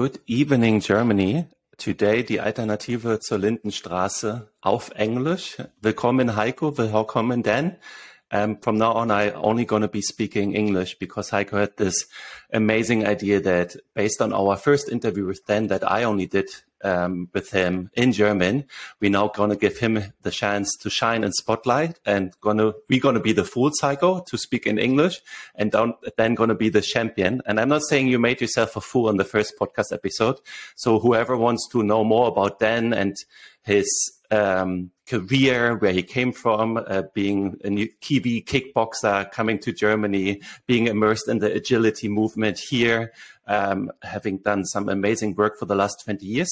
Good evening, Germany. Today die Alternative zur Lindenstraße auf Englisch. Willkommen Heiko, willkommen Dan. Um, from now on, I only going to be speaking English because Heiko had this amazing idea that based on our first interview with Dan that I only did um, with him in German, we're now going to give him the chance to shine in spotlight and gonna, we're going to be the full cycle to speak in English and then going to be the champion. And I'm not saying you made yourself a fool in the first podcast episode. So whoever wants to know more about Dan and his um, career, where he came from, uh, being a Kiwi kickboxer, coming to Germany, being immersed in the agility movement here, um, having done some amazing work for the last 20 years.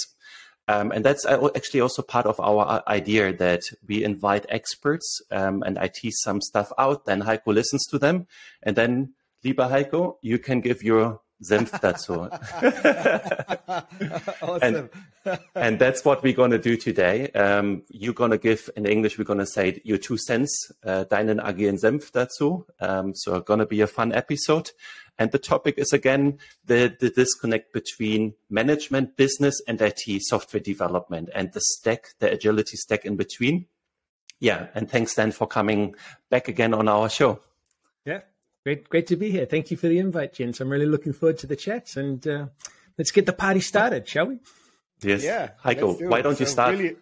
Um, and that's uh, actually also part of our uh, idea that we invite experts um, and I tease some stuff out, then Heiko listens to them. And then, lieber Heiko, you can give your Senf dazu. awesome. and, and, that's what we're going to do today. Um, you're going to give, in English, we're going to say your two cents, uh, deinen agilen Senf dazu. Um, so it's going to be a fun episode. And the topic is again, the, the disconnect between management, business and IT software development and the stack, the agility stack in between. Yeah. And thanks Dan for coming back again on our show. Yeah. Great, great to be here. Thank you for the invite, Jens. I'm really looking forward to the chats and uh, let's get the party started, shall we? Yes. Yeah. Heiko, do why don't you start? Really,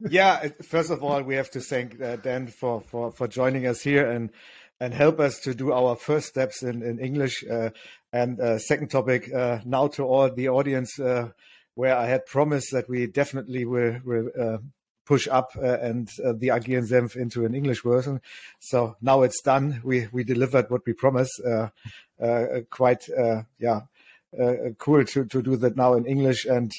yeah. First of all, we have to thank uh, Dan for, for, for joining us here and and help us to do our first steps in, in English. Uh, and uh, second topic, uh, now to all the audience, uh, where I had promised that we definitely will, will uh, push up uh, and uh, the and Senf into an English version. So now it's done. We we delivered what we promised. Uh, uh quite uh, yeah, uh, cool to to do that now in English. And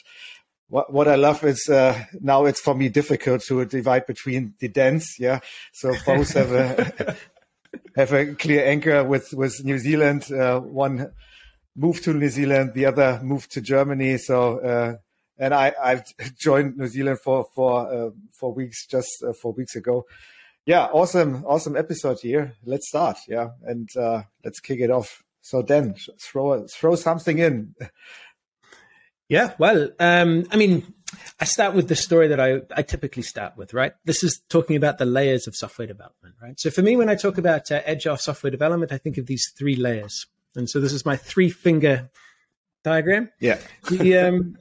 what what I love is now it's for me difficult to divide between the dance. Yeah, so both have a have a clear anchor with with New Zealand. one moved to New Zealand, the other moved to Germany. So and I, I've joined New Zealand for for uh, four weeks, just uh, four weeks ago. Yeah, awesome, awesome episode here. Let's start, yeah, and uh, let's kick it off. So then, throw throw something in. Yeah, well, um, I mean, I start with the story that I, I typically start with, right? This is talking about the layers of software development, right? So for me, when I talk about uh, agile software development, I think of these three layers. And so this is my three finger diagram. Yeah. the, um,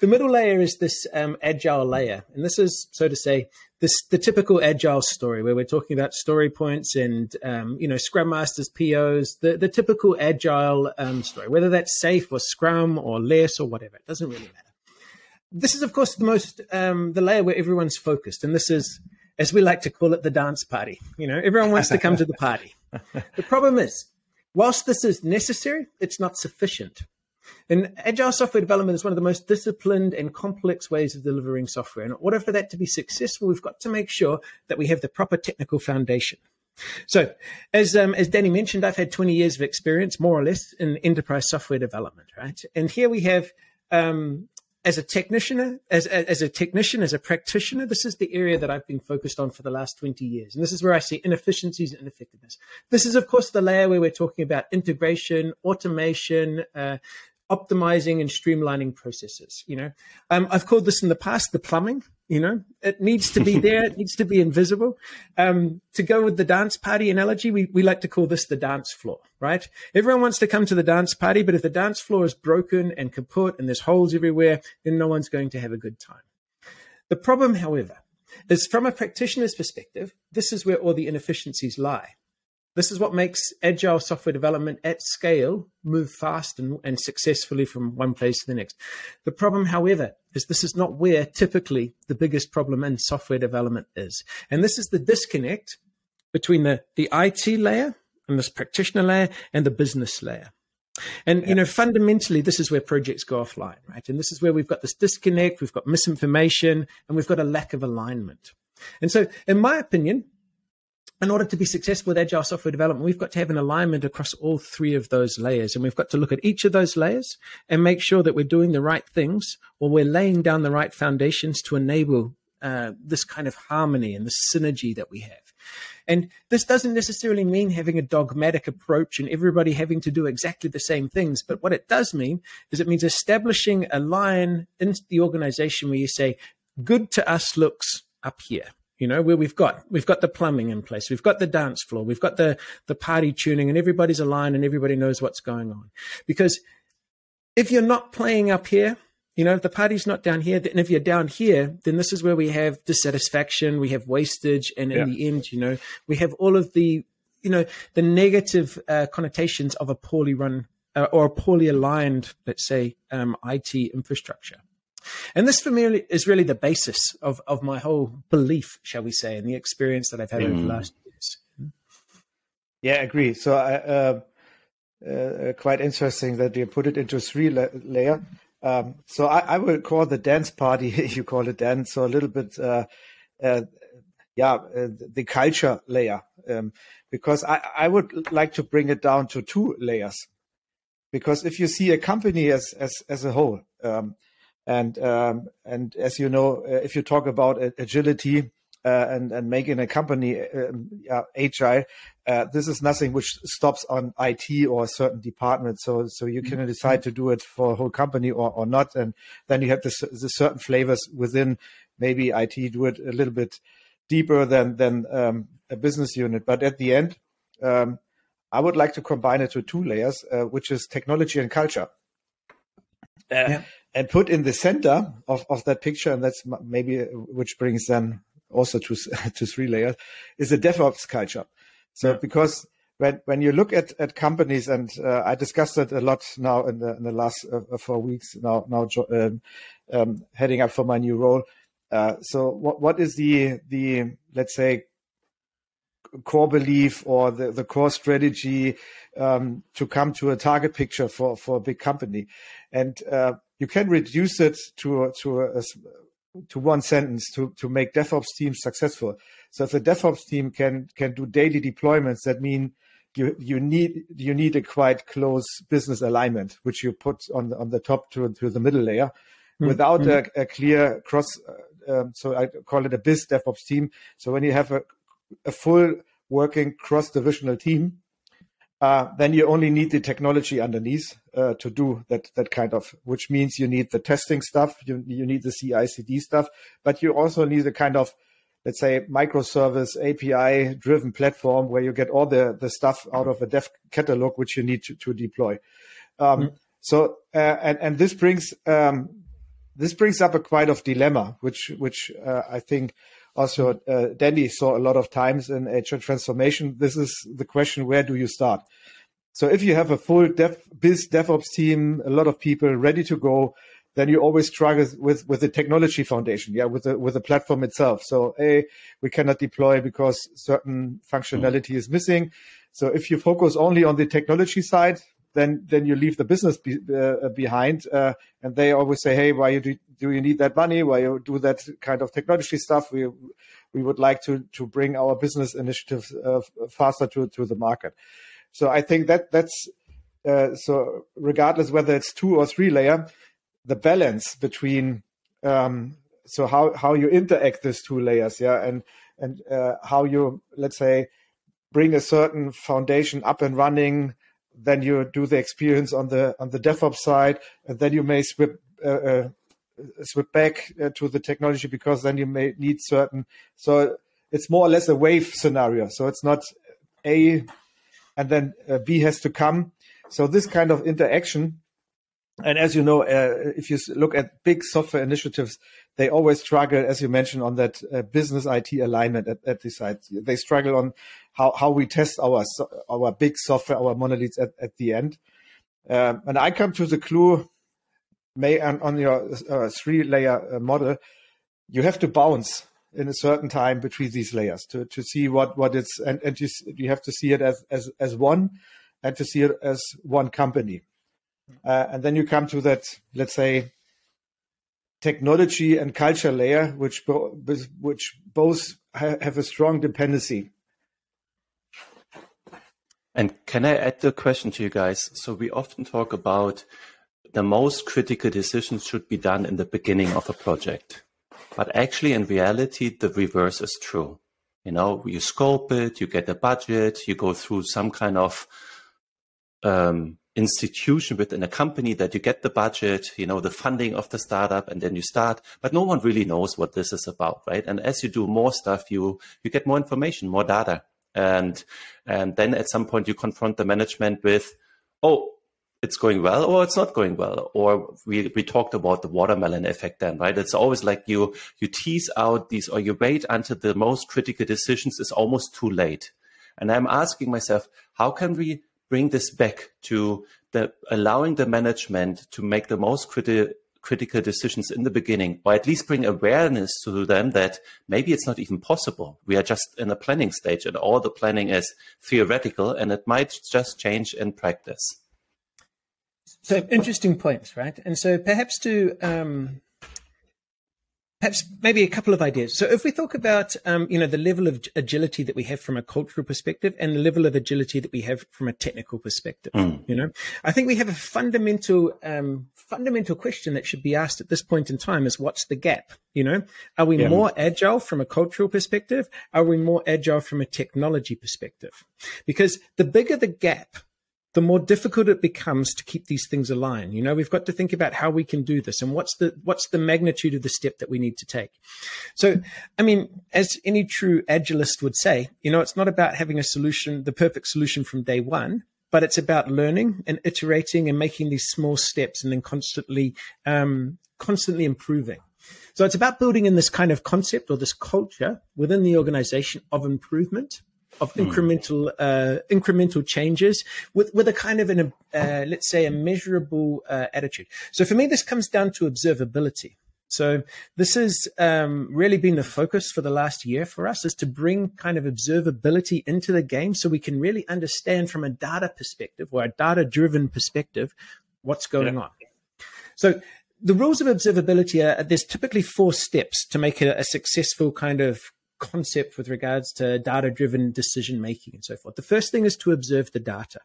the middle layer is this um, agile layer, and this is so to say this the typical agile story where we're talking about story points and um, you know Scrum masters, POs, the the typical agile um, story, whether that's SAFe or Scrum or LeSS or whatever, it doesn't really matter. This is of course the most um, the layer where everyone's focused, and this is as we like to call it the dance party. You know, everyone wants to come to the party. The problem is, whilst this is necessary, it's not sufficient. And agile software development is one of the most disciplined and complex ways of delivering software. And in order for that to be successful, we've got to make sure that we have the proper technical foundation. So, as um, as Danny mentioned, I've had 20 years of experience, more or less, in enterprise software development, right? And here we have um, as a technician, as, as a technician, as a practitioner, this is the area that I've been focused on for the last 20 years. And this is where I see inefficiencies and ineffectiveness. This is, of course, the layer where we're talking about integration, automation, uh, optimizing and streamlining processes. You know, um, I've called this in the past the plumbing. You know, it needs to be there. it needs to be invisible. Um, to go with the dance party analogy, we, we like to call this the dance floor, right? Everyone wants to come to the dance party, but if the dance floor is broken and kaput and there's holes everywhere, then no one's going to have a good time. The problem, however, is from a practitioner's perspective, this is where all the inefficiencies lie. This is what makes agile software development at scale move fast and, and, successfully from one place to the next. The problem, however, is this is not where typically the biggest problem in software development is. And this is the disconnect between the, the IT layer and this practitioner layer and the business layer. And yeah. you know, fundamentally, this is where projects go offline, right? And this is where we've got this disconnect, we've got misinformation, and we've got a lack of alignment. And so, in my opinion, in order to be successful with agile software development, we've got to have an alignment across all three of those layers. And we've got to look at each of those layers and make sure that we're doing the right things or we're laying down the right foundations to enable uh, this kind of harmony and the synergy that we have. And this doesn't necessarily mean having a dogmatic approach and everybody having to do exactly the same things. But what it does mean is it means establishing a line in the organization where you say, good to us looks up here you know where we've got we've got the plumbing in place we've got the dance floor we've got the the party tuning and everybody's aligned and everybody knows what's going on because if you're not playing up here you know if the party's not down here and if you're down here then this is where we have dissatisfaction we have wastage and in yeah. the end you know we have all of the you know the negative uh, connotations of a poorly run uh, or a poorly aligned let's say um, it infrastructure and this for me is really the basis of, of my whole belief, shall we say, and the experience that I've had mm. over the mm. last years. Yeah, I agree. So uh, uh, quite interesting that you put it into three la- layer. Um, so I, I will call the dance party, if you call it dance, so a little bit, uh, uh yeah, uh, the culture layer. Um, because I, I would like to bring it down to two layers. Because if you see a company as, as, as a whole, um, and um, and as you know, uh, if you talk about agility uh, and and making a company um, uh, agile, this is nothing which stops on IT or a certain department. So so you can mm-hmm. decide to do it for a whole company or, or not, and then you have the, the certain flavors within. Maybe IT do it a little bit deeper than than um, a business unit, but at the end. Um, I would like to combine it to two layers, uh, which is technology and culture. Uh, yeah and put in the center of, of that picture, and that's maybe uh, which brings then also to to three layers, is a DevOps culture. So yeah. because when when you look at at companies, and uh, I discussed it a lot now in the in the last uh, uh four weeks now now um, um, heading up for my new role. Uh, so what what is the the let's say core belief or the, the core strategy um, to come to a target picture for, for a big company. And uh, you can reduce it to to a, to one sentence to to make DevOps teams successful. So if the DevOps team can can do daily deployments, that mean you you need you need a quite close business alignment, which you put on the, on the top to to the middle layer, mm-hmm. without mm-hmm. a, a, clear cross. Um, so I call it a biz DevOps team. So when you have a a full working cross divisional team, uh, then you only need the technology underneath uh, to do that that kind of, which means you need the testing stuff, you you need the CI/CD stuff, but you also need a kind of, let's say, microservice API driven platform where you get all the the stuff out of a dev catalog which you need to, to deploy. Um, mm. So uh, and and this brings um, this brings up a quite of dilemma, which which uh, I think also uh, Danny saw a lot of times in HR transformation. This is the question: Where do you start? So if you have a full dev, biz DevOps team, a lot of people ready to go, then you always struggle with with the technology foundation, yeah, with the with the platform itself. So a we cannot deploy because certain functionality is missing. So if you focus only on the technology side, then then you leave the business be, uh, behind. Uh, and they always say, "Hey, why you do, do you need that money? Why you do that kind of technology stuff? We we would like to to bring our business initiatives uh, faster to to the market." So I think that that's uh, so regardless whether it's two or three layer, the balance between um, so how how you interact these two layers, yeah, and and uh, how you let's say bring a certain foundation up and running then you do the experience on the on the DevOps side, and then you may swip uh, uh, swip back uh, to the technology because then you may need certain. So it's more or less a wave scenario. So it's not A, and then uh, B has to come. So this kind of interaction, and as you know, uh, if you look at big software initiatives, they always struggle, as you mentioned, on that uh, business IT alignment at, at the site. They struggle on how, how we test our our big software, our monoliths at, at the end. Um, and I come to the clue, may on, on your uh, three layer uh, model, you have to bounce in a certain time between these layers to, to see what, what it's, and, and you, you have to see it as, as, as one and to see it as one company. Uh, and then you come to that, let's say, technology and culture layer, which, which both ha- have a strong dependency and can I add the question to you guys? So we often talk about the most critical decisions should be done in the beginning of a project. But actually, in reality, the reverse is true. You know, you scope it, you get a budget, you go through some kind of um, institution within a company that you get the budget, you know, the funding of the startup, and then you start. But no one really knows what this is about, right? And as you do more stuff, you you get more information, more data, and and then at some point you confront the management with, oh, it's going well or it's not going well. Or we, we talked about the watermelon effect then, right? It's always like you, you tease out these or you wait until the most critical decisions is almost too late. And I'm asking myself, how can we bring this back to the allowing the management to make the most critical critical decisions in the beginning, or at least bring awareness to them that maybe it's not even possible. We are just in a planning stage and all the planning is theoretical and it might just change in practice. So interesting points, right? And so perhaps to um, perhaps maybe a couple of ideas. So if we talk about um, you know the level of agility that we have from a cultural perspective and the level of agility that we have from a technical perspective, mm. you know, I think we have a fundamental um, fundamental question that should be asked at this point in time is what's the gap? You know, are we yeah. more agile from a cultural perspective? Are we more agile from a technology perspective? Because the bigger the gap the more difficult it becomes to keep these things aligned. You know, we've got to think about how we can do this and what's the what's the magnitude of the step that we need to take. So, I mean, as any true agilist would say, you know, it's not about having a solution, the perfect solution from day one, but it's about learning and iterating and making these small steps and then constantly um, constantly improving. So it's about building in this kind of concept or this culture within the organization of improvement of mm. incremental uh, incremental changes with with a kind of an uh, let's say a measurable uh, attitude. So for me, this comes down to observability. So this has um, really been the focus for the last year for us is to bring kind of observability into the game so we can really understand from a data perspective or a data driven perspective what's going yeah. on. So the rules of observability are there's typically four steps to make a, a successful kind of concept with regards to data driven decision making and so forth. The first thing is to observe the data.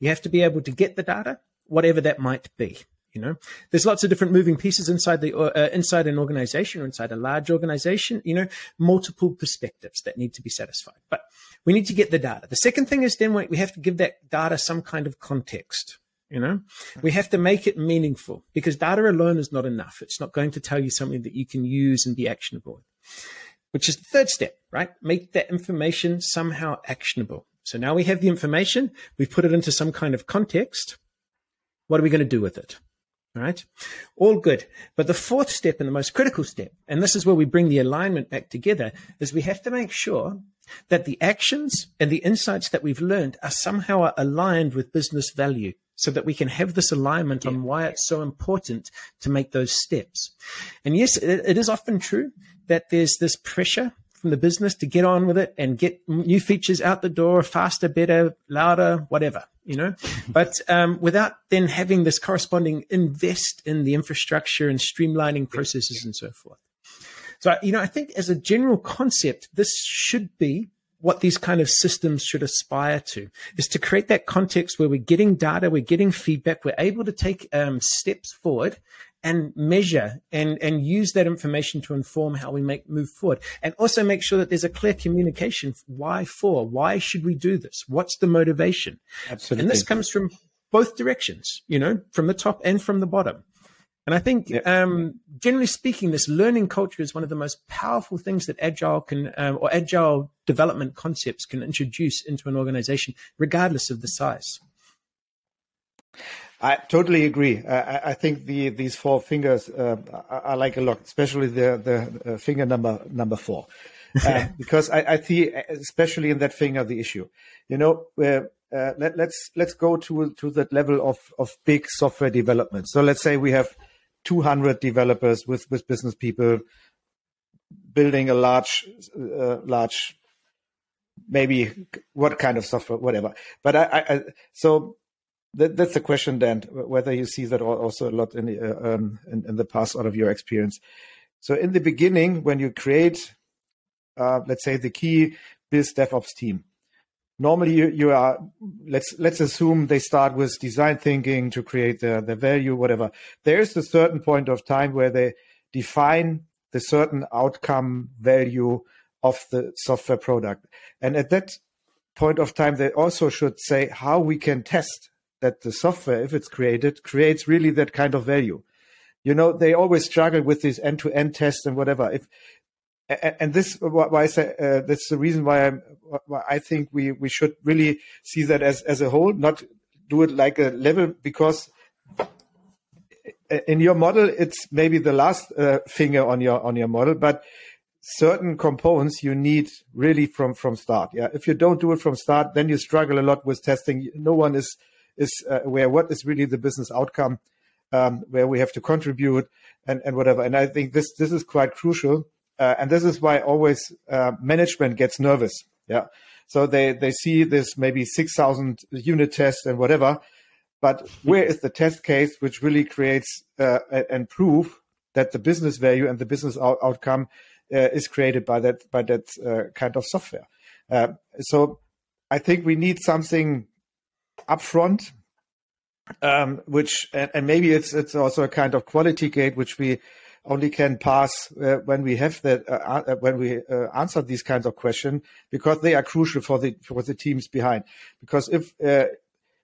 You have to be able to get the data, whatever that might be. You know, there's lots of different moving pieces inside the uh, inside an organization or inside a large organization. You know, multiple perspectives that need to be satisfied. But we need to get the data. The second thing is then we have to give that data some kind of context. You know, we have to make it meaningful because data alone is not enough. It's not going to tell you something that you can use and be actionable which is the third step, right? Make that information somehow actionable. So now we have the information, we've put it into some kind of context. What are we going to do with it? All right. All good. But the fourth step and the most critical step, and this is where we bring the alignment back together, is we have to make sure that the actions and the insights that we've learned are somehow aligned with business value so that we can have this alignment on why it's so important to make those steps. And yes, it, it is often true that there's this pressure from the business to get on with it and get new features out the door faster, better, louder, whatever, you know, but um, without then having this corresponding invest in the infrastructure and streamlining processes and so forth. So, you know, I think as a general concept, this should be what these kind of systems should aspire to is to create that context where we're getting data, we're getting feedback, we're able to take um, steps forward and measure and, and use that information to inform how we make move forward and also make sure that there's a clear communication. Why for? Why should we do this? What's the motivation? Absolutely. And this comes from both directions, you know, from the top and from the bottom. And I think, yep. um, generally speaking, this learning culture is one of the most powerful things that agile can, um, or agile development concepts can introduce into an organization, regardless of the size. I totally agree. I, I think the these four fingers uh, I, I, like a lot, especially the the uh, finger number number four, uh, because I, I, see especially in that finger the issue. You know, uh, let, us let's, let's go to to that level of of big software development. So let's say we have 200 developers with with business people building a large uh, large maybe what kind of software whatever. But i, I so that, that's the question then whether you see that also a lot in the, uh, um, in, in, the past out of your experience. So in the beginning when you create uh, let's say the key biz devops team normally you, you are let's let's assume they start with design thinking to create the, the value whatever there's a certain point of time where they define the certain outcome value of the software product. And at that point of time, they also should say how we can test that the software, if it's created, creates really that kind of value. You know, they always struggle with these end-to-end tests and whatever. If and this why I say uh, that's the reason why, why I think we we should really see that as as a whole, not do it like a level because in your model it's maybe the last uh, finger on your on your model, but certain components you need really from from start. Yeah, if you don't do it from start, then you struggle a lot with testing. No one is is uh, aware what is really the business outcome um, where we have to contribute and and whatever. And I think this this is quite crucial uh, and this is why always uh, management gets nervous. Yeah. So they, they see this maybe 6,000 unit test and whatever, but where is the test case which really creates uh, and prove that the business value and the business out- outcome uh, is created by that by that uh, kind of software? Uh, so I think we need something upfront, um, which and, and, maybe it's it's also a kind of quality gate which we only can pass uh, when we have that uh, uh when we uh, answer these kinds of questions because they are crucial for the for the teams behind. Because if uh,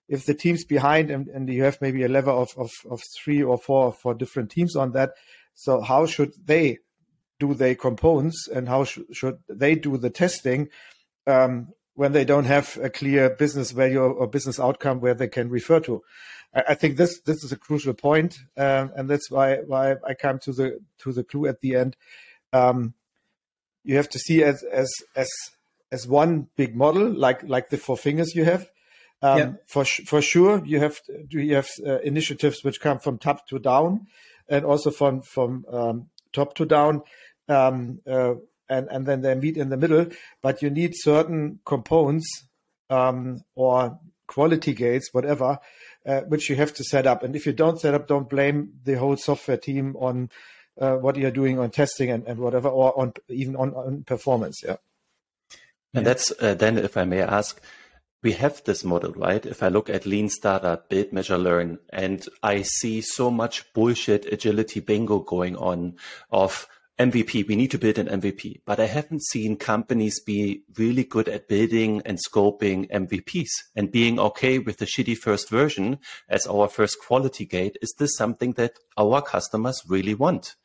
if the teams behind and, and you have maybe a level of, of, of three or four for different teams on that, so how should they do their components and how sh- should they do the testing um, when they don't have a clear business value or business outcome where they can refer to? I, think this this is a crucial point, um, and that's why why I come to the to the clue at the end. Um, you have to see as as as as one big model, like like the four fingers you have. Um, yeah. For for sure, you have do you have uh, initiatives which come from top to down, and also from from um, top to down, um, uh, and and then they meet in the middle. But you need certain components um, or quality gates, whatever, uh, which you have to set up. And if you don't set up, don't blame the whole software team on uh, what you're doing on testing and, and whatever, or on even on, on performance. Yeah. And that's uh, then, if I may ask, we have this model, right? If I look at lean startup, build, measure, learn, and I see so much bullshit agility bingo going on of MVP. We need to build an MVP, but I haven't seen companies be really good at building and scoping MVPs and being okay with the shitty first version as our first quality gate. Is this something that our customers really want?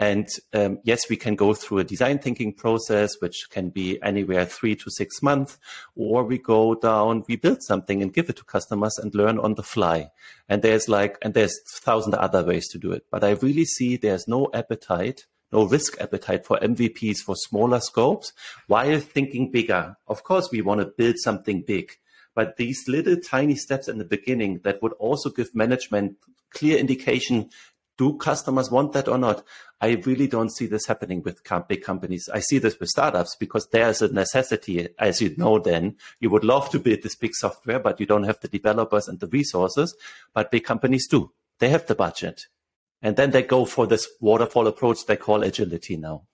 And um, yes, we can go through a design thinking process, which can be anywhere three to six months, or we go down, we build something and give it to customers and learn on the fly. And there's like, and there's thousand other ways to do it. But I really see there's no appetite no risk appetite for MVPs for smaller scopes while thinking bigger. Of course, we want to build something big, but these little tiny steps in the beginning that would also give management clear indication do customers want that or not? I really don't see this happening with big companies. I see this with startups because there's a necessity, as you know, then you would love to build this big software, but you don't have the developers and the resources. But big companies do. They have the budget. And then they go for this waterfall approach they call agility now.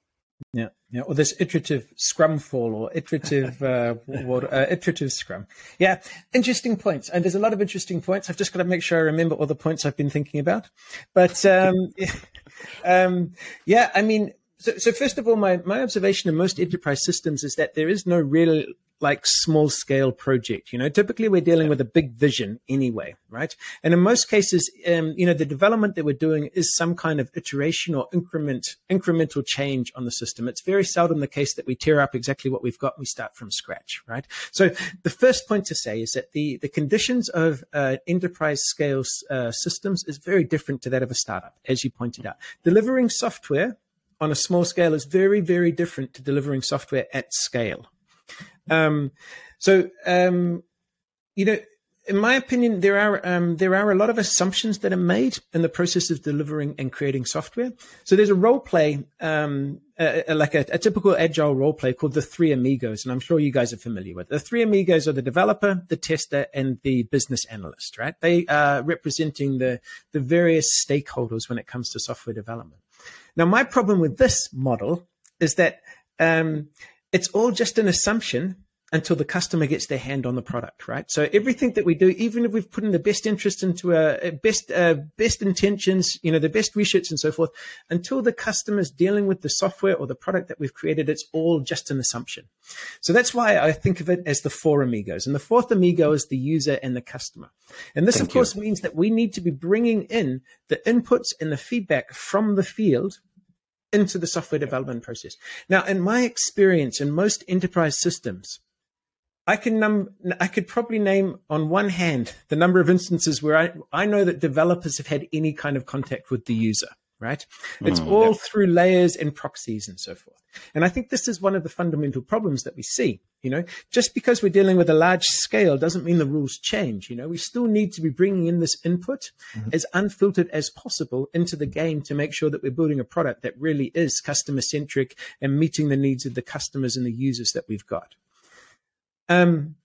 Yeah, yeah, or this iterative scrum fall or iterative uh, water, uh, iterative scrum. Yeah, interesting points, and there's a lot of interesting points. I've just got to make sure I remember all the points I've been thinking about. But um, um, yeah, I mean, so, so first of all, my my observation in most enterprise systems is that there is no real like small scale project. You know, typically we're dealing with a big vision anyway, right? And in most cases, um, you know, the development that we're doing is some kind of iteration or increment, incremental change on the system. It's very seldom the case that we tear up exactly what we've got and we start from scratch, right? So the first point to say is that the, the conditions of uh, enterprise scale uh, systems is very different to that of a startup, as you pointed out. Delivering software on a small scale is very, very different to delivering software at scale, um, so, um, you know, in my opinion, there are um, there are a lot of assumptions that are made in the process of delivering and creating software. So there's a role play, um, uh, like a, a, typical agile role play called the Three Amigos, and I'm sure you guys are familiar with. The Three Amigos are the developer, the tester, and the business analyst. Right? They are representing the the various stakeholders when it comes to software development. Now, my problem with this model is that um, it's all just an assumption until the customer gets their hand on the product, right? So everything that we do, even if we've put in the best interest into a, best uh, best intentions, you know, the best research and so forth, until the customer's dealing with the software or the product that we've created, it's all just an assumption. So that's why I think of it as the four amigos, and the fourth amigo is the user and the customer. And this, Thank of course, you. means that we need to be bringing in the inputs and the feedback from the field into the software development process. Now, in my experience in most enterprise systems, I can num- I could probably name on one hand the number of instances where I, I know that developers have had any kind of contact with the user, right? It's mm, all through layers and proxies and so forth. And I think this is one of the fundamental problems that we see. You know, just because we're dealing with a large scale doesn't mean the rules change. You know, we still need to be bringing in this input mm-hmm. as unfiltered as possible into the game to make sure that we're building a product that really is customer centric and meeting the needs of the customers and the users that we've got. Um,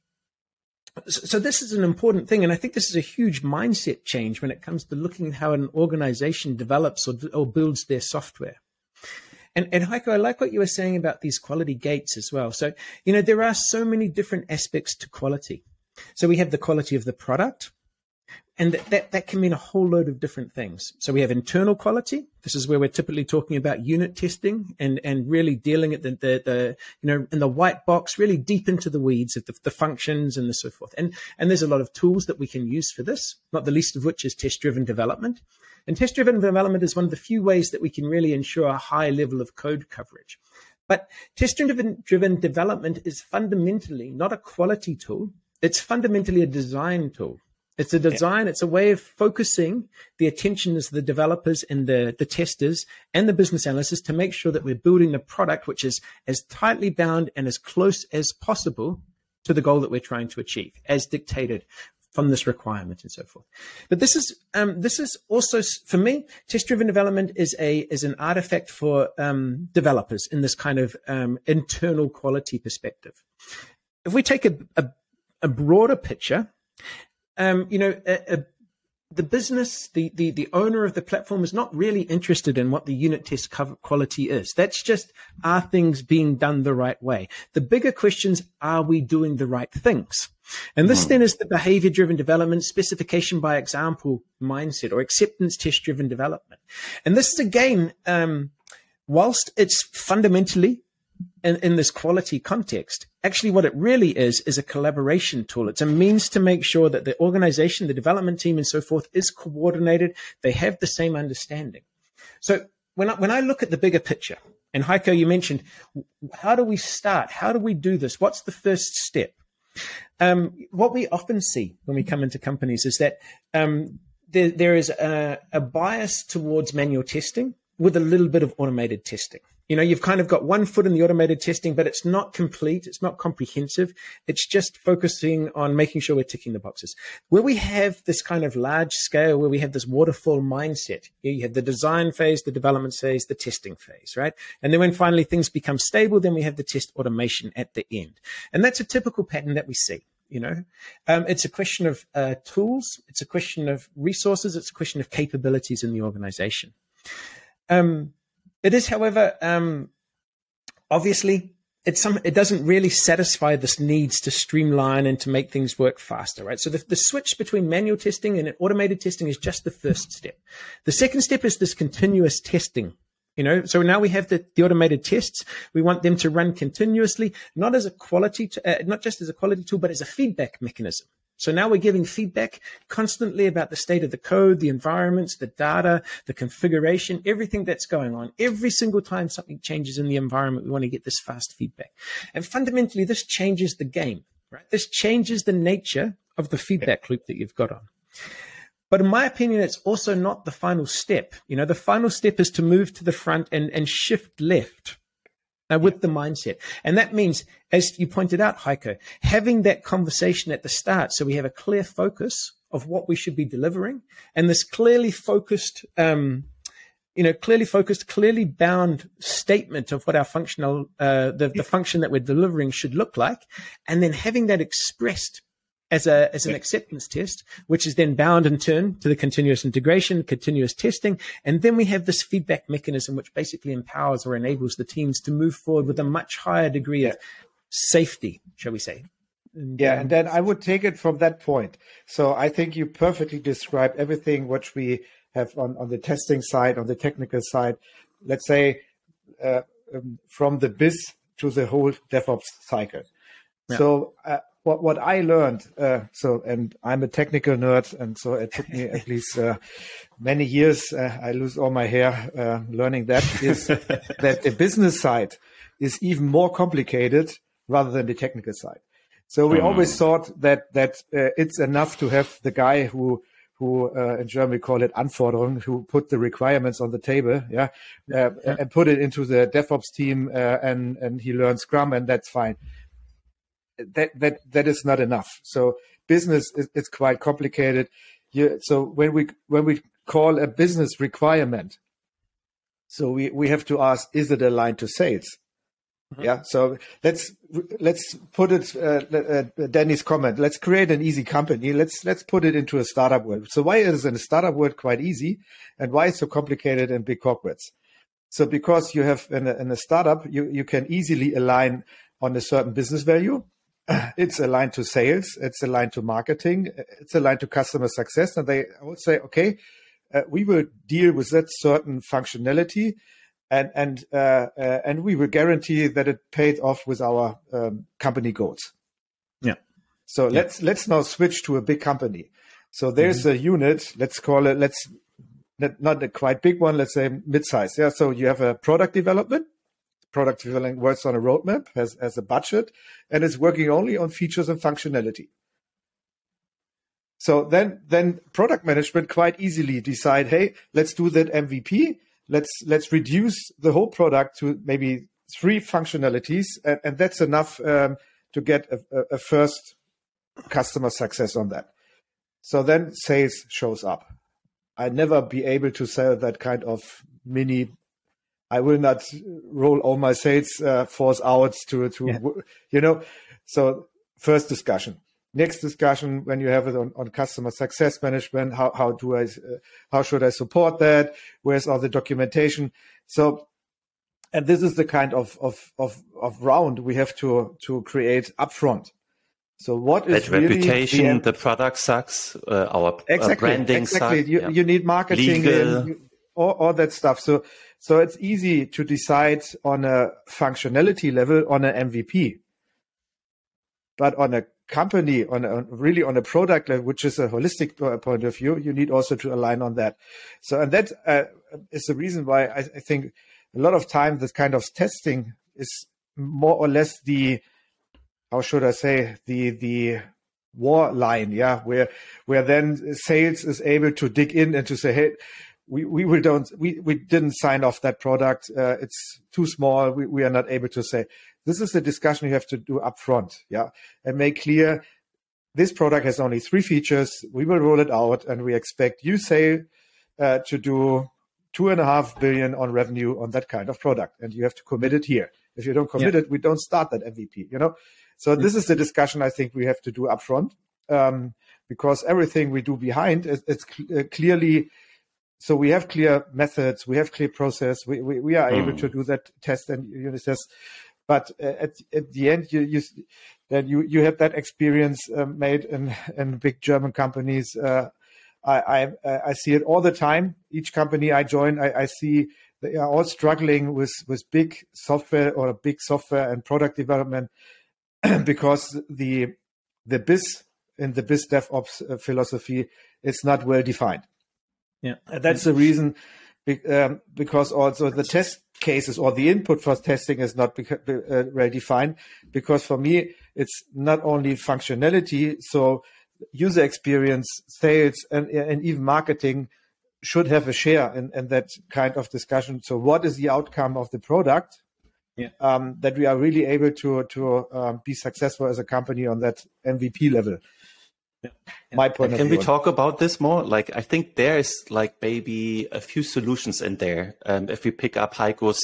so this is an important thing, and I think this is a huge mindset change when it comes to looking at how an organization develops or, or builds their software. And, and Heiko, I like what you were saying about these quality gates as well. So, you know, there are so many different aspects to quality. So we have the quality of the product, and that, that can mean a whole load of different things. So we have internal quality. This is where we're typically talking about unit testing and, and really dealing at the, the, the, you know, in the white box, really deep into the weeds of the, the functions and the so forth. And, and there's a lot of tools that we can use for this, not the least of which is test driven development. And test driven development is one of the few ways that we can really ensure a high level of code coverage. But test driven development is fundamentally not a quality tool. It's fundamentally a design tool. It's a design, yeah. it's a way of focusing the attention of the developers and the, the testers and the business analysts to make sure that we're building the product which is as tightly bound and as close as possible to the goal that we're trying to achieve, as dictated from this requirement and so forth. But this is um, this is also for me, test-driven development is a is an artifact for um, developers in this kind of um, internal quality perspective. If we take a, a, a broader picture um, you know, a, a, the business, the, the, the owner of the platform is not really interested in what the unit test quality is. That's just, are things being done the right way? The bigger questions, are we doing the right things? And this mm. then is the behavior driven development, specification by example mindset or acceptance test driven development. And this is again, um, whilst it's fundamentally in, in this quality context, actually what it really is is a collaboration tool. It's a means to make sure that the organization, the development team, and so forth is coordinated. They have the same understanding. So when I, when I look at the bigger picture, and Heiko, you mentioned, how do we start? How do we do this? What's the first step? Um, what we often see when we come into companies is that um, there, there is a, a bias towards manual testing with a little bit of automated testing you know, you've kind of got one foot in the automated testing, but it's not complete. It's not comprehensive. It's just focusing on making sure we're ticking the boxes. Where we have this kind of large scale, where we have this waterfall mindset, you have the design phase, the development phase, the testing phase, right? And then when finally things become stable, then we have the test automation at the end. And that's a typical pattern that we see you know um, it's a question of uh, tools it's a question of resources it's a question of capabilities in the organization um, it is, however, um, obviously some it doesn't really satisfy this needs to streamline and to make things work faster right? So the, the switch between manual testing and automated testing is just the first step. The second step is this continuous testing you know? So now we have the, the automated tests. We want them to run continuously not as a quality to, uh, not just as a quality tool but as a feedback mechanism so now we're giving feedback constantly about the state of the code, the environments, the data, the configuration, everything that's going on. Every single time something changes in the environment, we want to get this fast feedback. And fundamentally, this changes the game, right? This changes the nature of the feedback loop that you've got on. But in my opinion, it's also not the final step. You know, the final step is to move to the front and, and shift left uh, with the mindset. And that means, as you pointed out, Heiko, having that conversation at the start so we have a clear focus of what we should be delivering and this clearly focused, um, you know, clearly focused, clearly bound statement of what our functional, uh, the, the function that we're delivering should look like. And then having that expressed as a as an acceptance test, which is then bound in turn to the continuous integration, continuous testing, and then we have this feedback mechanism which basically empowers or enables the teams to move forward with a much higher degree of safety, shall we say? And, yeah, um, and then I would take it from that point. So I think you perfectly described everything which we have on, on the testing side, on the technical side. Let's say uh, um, from the biz to the whole DevOps cycle. Yeah. So uh, what what I learned, uh, so and I'm a technical nerd, and so it took me at least uh, many years. Uh, I lose all my hair uh, learning that is that the business side is even more complicated rather than the technical side. So we mm. always thought that that uh, it's enough to have the guy who who uh, in German we call it Anforderung, who put the requirements on the table, yeah, uh, yeah. and put it into the DevOps team, uh, and and he learns Scrum, and that's fine. That that that is not enough. So business is it's quite complicated. You, so when we when we call a business requirement, so we we have to ask, is it aligned to sales? Mm-hmm. Yeah. So let's let's put it. Uh, uh, Danny's comment. Let's create an easy company. Let's let's put it into a startup world. So why is in a startup world quite easy, and why is so complicated in big corporates? So because you have in a, in a startup, you you can easily align on a certain business value. It's aligned to sales. It's aligned to marketing. It's aligned to customer success, and they would say, okay, uh, we will deal with that certain functionality and and uh, uh, and we will guarantee that it paid off with our um, company goals. Yeah. So yeah. let's let's now switch to a big company. So there's mm-hmm. a unit. Let's call it. Let's not a quite big one. Let's say mid-size. Yeah. So you have a product development. Product development works on a roadmap, has has a budget, and is working only on features and functionality. So then, then product management quite easily decide, hey, let's do that MVP let's let's reduce the whole product to maybe three functionalities, and, and that's enough um, to get a, a, first customer success on that. So then sales shows up. I never be able to sell that kind of mini. I will not roll all my sales uh, force out to to yeah. you know. So first discussion. Next discussion when you have it on, on customer success management how, how do i uh, how should i support that? Where's all the documentation? So and this is the kind of of of, of round we have to to create upfront. So what is that really reputation the, the, product sucks uh, our uh, exactly, branding exactly. sucks, you, yeah. you need marketing and all, all that stuff so so it's easy to decide on a functionality level on an mvp but on a company on a, really on a product level, which is a holistic point of view, you need also to align on that. So, and that uh, is the reason why I, I, think a lot of time this kind of testing is more or less the, how should I say, the the war line, yeah, where where then sales is able to dig in and to say, hey, we we will don't we we didn't sign off that product. Uh, it's too small. We we are not able to say. This is the discussion you have to do up front, yeah, and make clear this product has only three features. We will roll it out, and we expect you say uh, to do two and a half billion on revenue on that kind of product, and you have to commit it here. If you don't commit yeah. it, we don't start that MVP. You know, so this is the discussion I think we have to do upfront, um, because everything we do behind is, it's cl- uh, clearly. So we have clear methods, we have clear process. We we, we are mm. able to do that test and unit test. But uh, at at the end, you you then you you had that experience uh, made in in big German companies. Uh, I, I I see it all the time. Each company I join, I, I see they are all struggling with with big software or big software and product development because the the biz in the biz DevOps uh, philosophy is not well defined. Yeah, and that's the reason um, because also the test cases or the input for testing is not uh, well defined. Because for me, it's not only functionality, so user experience, sales, and, and even marketing should have a share in, in that kind of discussion. So, what is the outcome of the product? Yeah. Um, that we are really able to to um, be successful as a company on that MVP level. Yeah. My point. Can we talk about this more? Like, I think there is like maybe a few solutions in there. Um, if we pick up Heiko's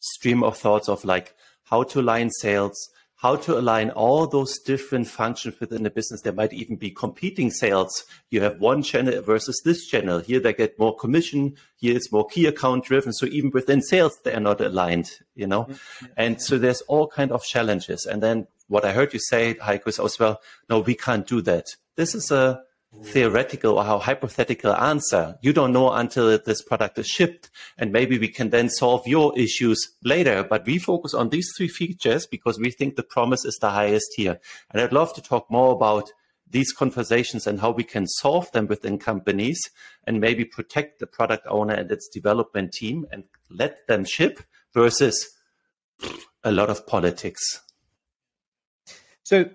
stream of thoughts of like how to align sales, how to align all those different functions within the business. There might even be competing sales. You have one channel versus this channel. Here they get more commission. Here it's more key account driven. So even within sales, they are not aligned, you know? Mm-hmm. And so there's all kind of challenges. And then what I heard you say, Heiko, is as well, no, we can't do that. This is a theoretical or how hypothetical answer. You don't know until this product is shipped. And maybe we can then solve your issues later. But we focus on these three features because we think the promise is the highest here. And I'd love to talk more about these conversations and how we can solve them within companies and maybe protect the product owner and its development team and let them ship versus a lot of politics. So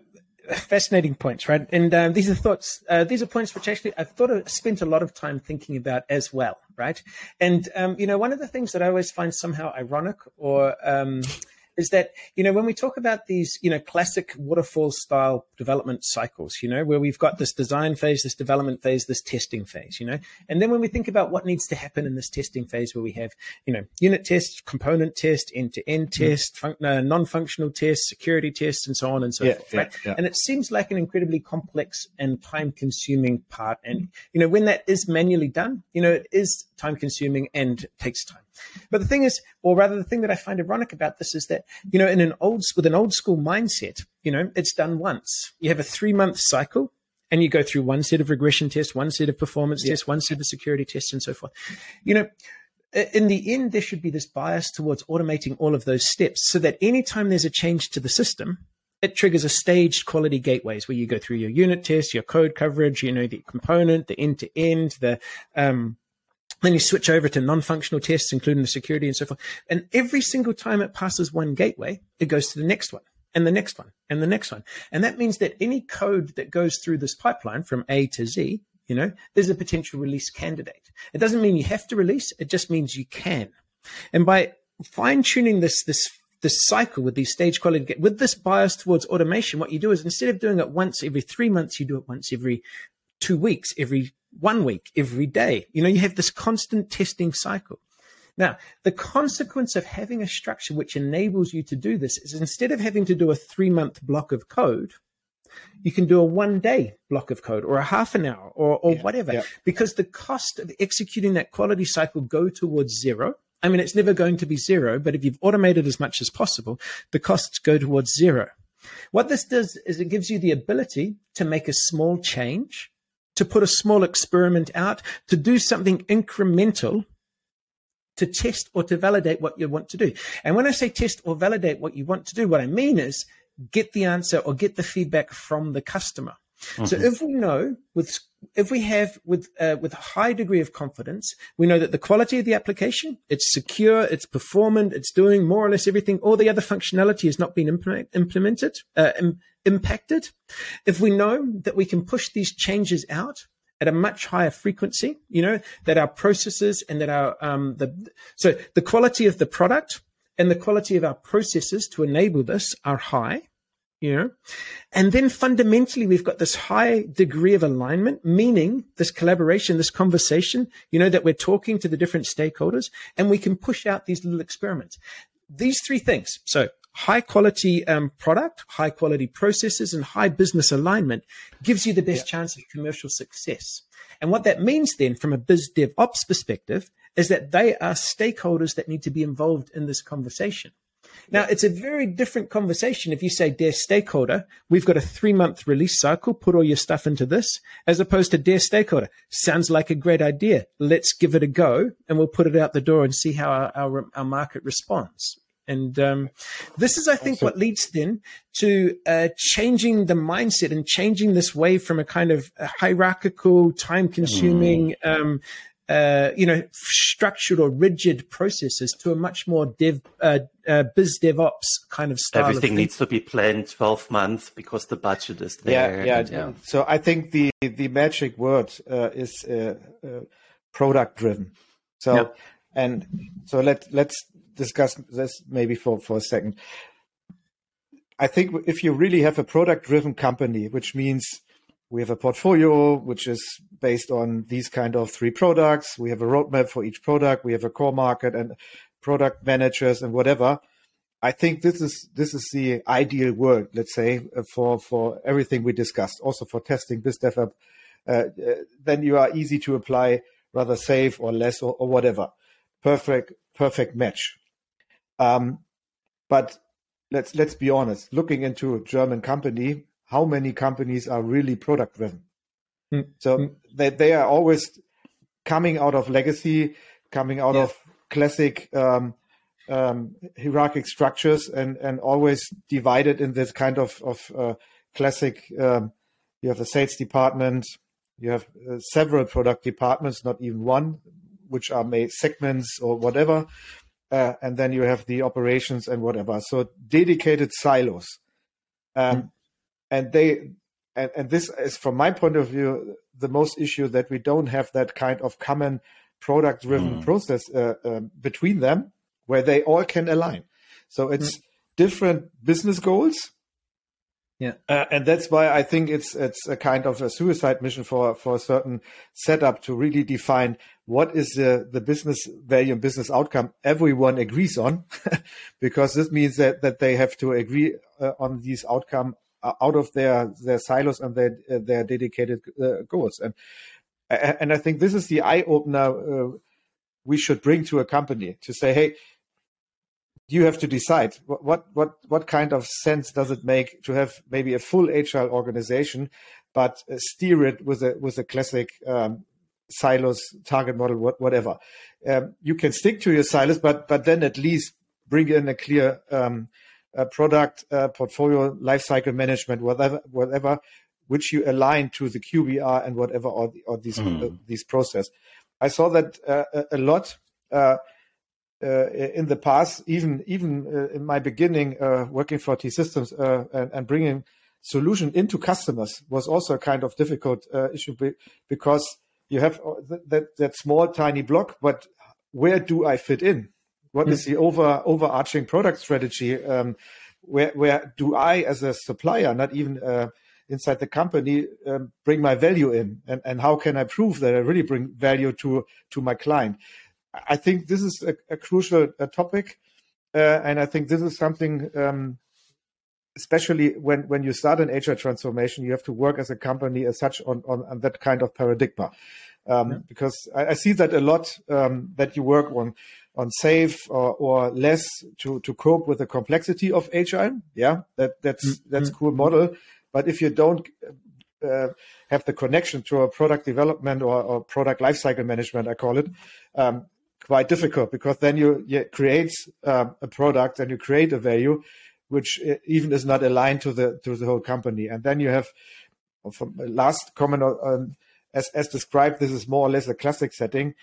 fascinating points, right? And um, these are thoughts. Uh, these are points which actually I've thought of, spent a lot of time thinking about as well, right? And um, you know, one of the things that I always find somehow ironic or um, is that you know when we talk about these you know classic waterfall style development cycles you know where we've got this design phase this development phase this testing phase you know and then when we think about what needs to happen in this testing phase where we have you know unit tests component test end to end test fun- uh, non-functional tests security tests and so on and so yeah, forth right? yeah, yeah. and it seems like an incredibly complex and time consuming part and you know when that is manually done you know it is time consuming and takes time but the thing is, or rather, the thing that I find ironic about this is that you know, in an old with an old school mindset, you know, it's done once. You have a three month cycle, and you go through one set of regression tests, one set of performance yeah. tests, one set of security tests, and so forth. You know, in the end, there should be this bias towards automating all of those steps, so that anytime there's a change to the system, it triggers a staged quality gateways where you go through your unit test, your code coverage, you know, the component, the end to end, the um, then you switch over to non-functional tests, including the security and so forth. And every single time it passes one gateway, it goes to the next one and the next one and the next one. And that means that any code that goes through this pipeline from A to Z, you know, there's a potential release candidate. It doesn't mean you have to release. It just means you can. And by fine tuning this, this this cycle with these stage quality with this bias towards automation what you do is instead of doing it once every three months you do it once every two weeks every one week, every day. You know, you have this constant testing cycle. Now, the consequence of having a structure which enables you to do this is instead of having to do a three month block of code, you can do a one day block of code or a half an hour or, or yeah, whatever, yeah. because the cost of executing that quality cycle go towards zero. I mean, it's never going to be zero, but if you've automated as much as possible, the costs go towards zero. What this does is it gives you the ability to make a small change to put a small experiment out, to do something incremental to test or to validate what you want to do. And when I say test or validate what you want to do, what I mean is get the answer or get the feedback from the customer. Mm-hmm. So if we know with if we have with uh, with a high degree of confidence, we know that the quality of the application, it's secure, it's performant, it's doing more or less everything. All the other functionality has not been implement, implemented, uh, Im- impacted. If we know that we can push these changes out at a much higher frequency, you know that our processes and that our um, the so the quality of the product and the quality of our processes to enable this are high you know. And then fundamentally we've got this high degree of alignment meaning this collaboration this conversation you know that we're talking to the different stakeholders and we can push out these little experiments. These three things. So high quality um, product high quality processes and high business alignment gives you the best yeah. chance of commercial success and what that means then from a biz dev ops perspective is that they are stakeholders that need to be involved in this conversation now, it's a very different conversation if you say, dear stakeholder, we've got a three month release cycle, put all your stuff into this, as opposed to, dear stakeholder, sounds like a great idea. Let's give it a go and we'll put it out the door and see how our, our, our market responds. And um, this is, I think, what leads then to uh, changing the mindset and changing this way from a kind of hierarchical, time consuming, mm. um, uh, you know, structured or rigid processes to a much more dev, uh, uh, biz DevOps kind of style. Everything of needs to be planned 12 months because the budget is there. Yeah, yeah. yeah. So I think the, the magic word uh, is uh, product driven. So, yep. And so let, let's discuss this maybe for, for a second. I think if you really have a product driven company, which means we have a portfolio which is based on these kind of three products. We have a roadmap for each product. We have a core market and product managers and whatever. I think this is this is the ideal world, let's say, for for everything we discussed, also for testing, biz dev Uh, uh, then you are easy to apply, rather SAFe or LeSS or, or whatever. Perfect, perfect match. Um, but let's let's be honest. Looking into a German company, how many companies are really product driven? Mm. So mm. they they are always coming out of legacy, coming out of classic um, um, hierarchic structures and and always divided in this kind of of uh, classic. Um, you have a sales department, you have uh, several product departments, not even one, which are made segments or whatever, uh, and then you have the operations and whatever. So dedicated silos, um, mm. and they and, and this is from my point of view the most issue that we don't have that kind of common product driven mm. process uh, um, between them where they all can align. So it's mm. different business goals. Yeah, uh, and that's why I think it's it's a kind of a suicide mission for for a certain setup to really define what is the the business value and business outcome everyone agrees on, because this means that that they have to agree uh, on these outcome uh, out of their their silos and their uh, their dedicated uh, goals. And and I think this is the eye opener we should bring to a company to say, hey, you have to decide. What, what what kind of sense does it make to have maybe a full agile organization, but steer it with a with a classic um, silos target model, what, whatever. Um, you can stick to your silos, but but then at least bring in a clear um, a product uh, portfolio lifecycle management, whatever whatever, which you align to the QBR and whatever or, the, or these mm. uh, these process. I saw that uh, a lot uh, uh, in the past, even even uh, in my beginning uh, working for T Systems and, and, bringing solution into customers was also a kind of difficult issue because you have that that small tiny block, but where do I fit in? What mm. is the over overarching product strategy? Um, where where do I, as a supplier, not even uh, inside the company, um, bring my value in, and, and how can I prove that I really bring value to to my client? I think this is a, a crucial uh, topic, uh, and I think this is something, um, especially when when you start an HR transformation, you have to work as a company as such on on, on that kind of paradigm, um, yeah. because I, I, see that a lot um, that you work on on SAFe or, or, LeSS to to cope with the complexity of HR. Yeah, that that's mm-hmm. that's cool model. But if you don't uh, have the connection to a product development or, or product lifecycle management, I call it, um, quite difficult because then you, you create um, a product and you create a value which uh, even is not aligned to the to the whole company, and then you have from last comment as as described, this is more or less a classic setting.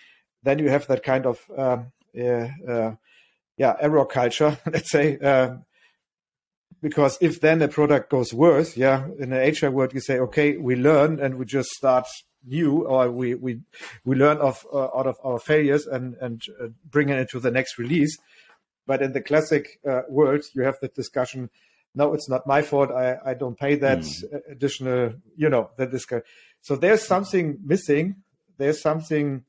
Then you have that kind of uh, uh, yeah error culture, let's say. Um, because if then a product goes worse, yeah, in an HR world you say, okay, we learn and we just start new or we we we learn of uh, out of our failures and and uh, bring it into the next release but in the classic uh, world you have the discussion no it's not my fault i i don't pay that mm. additional you know that guy so there's something missing there's something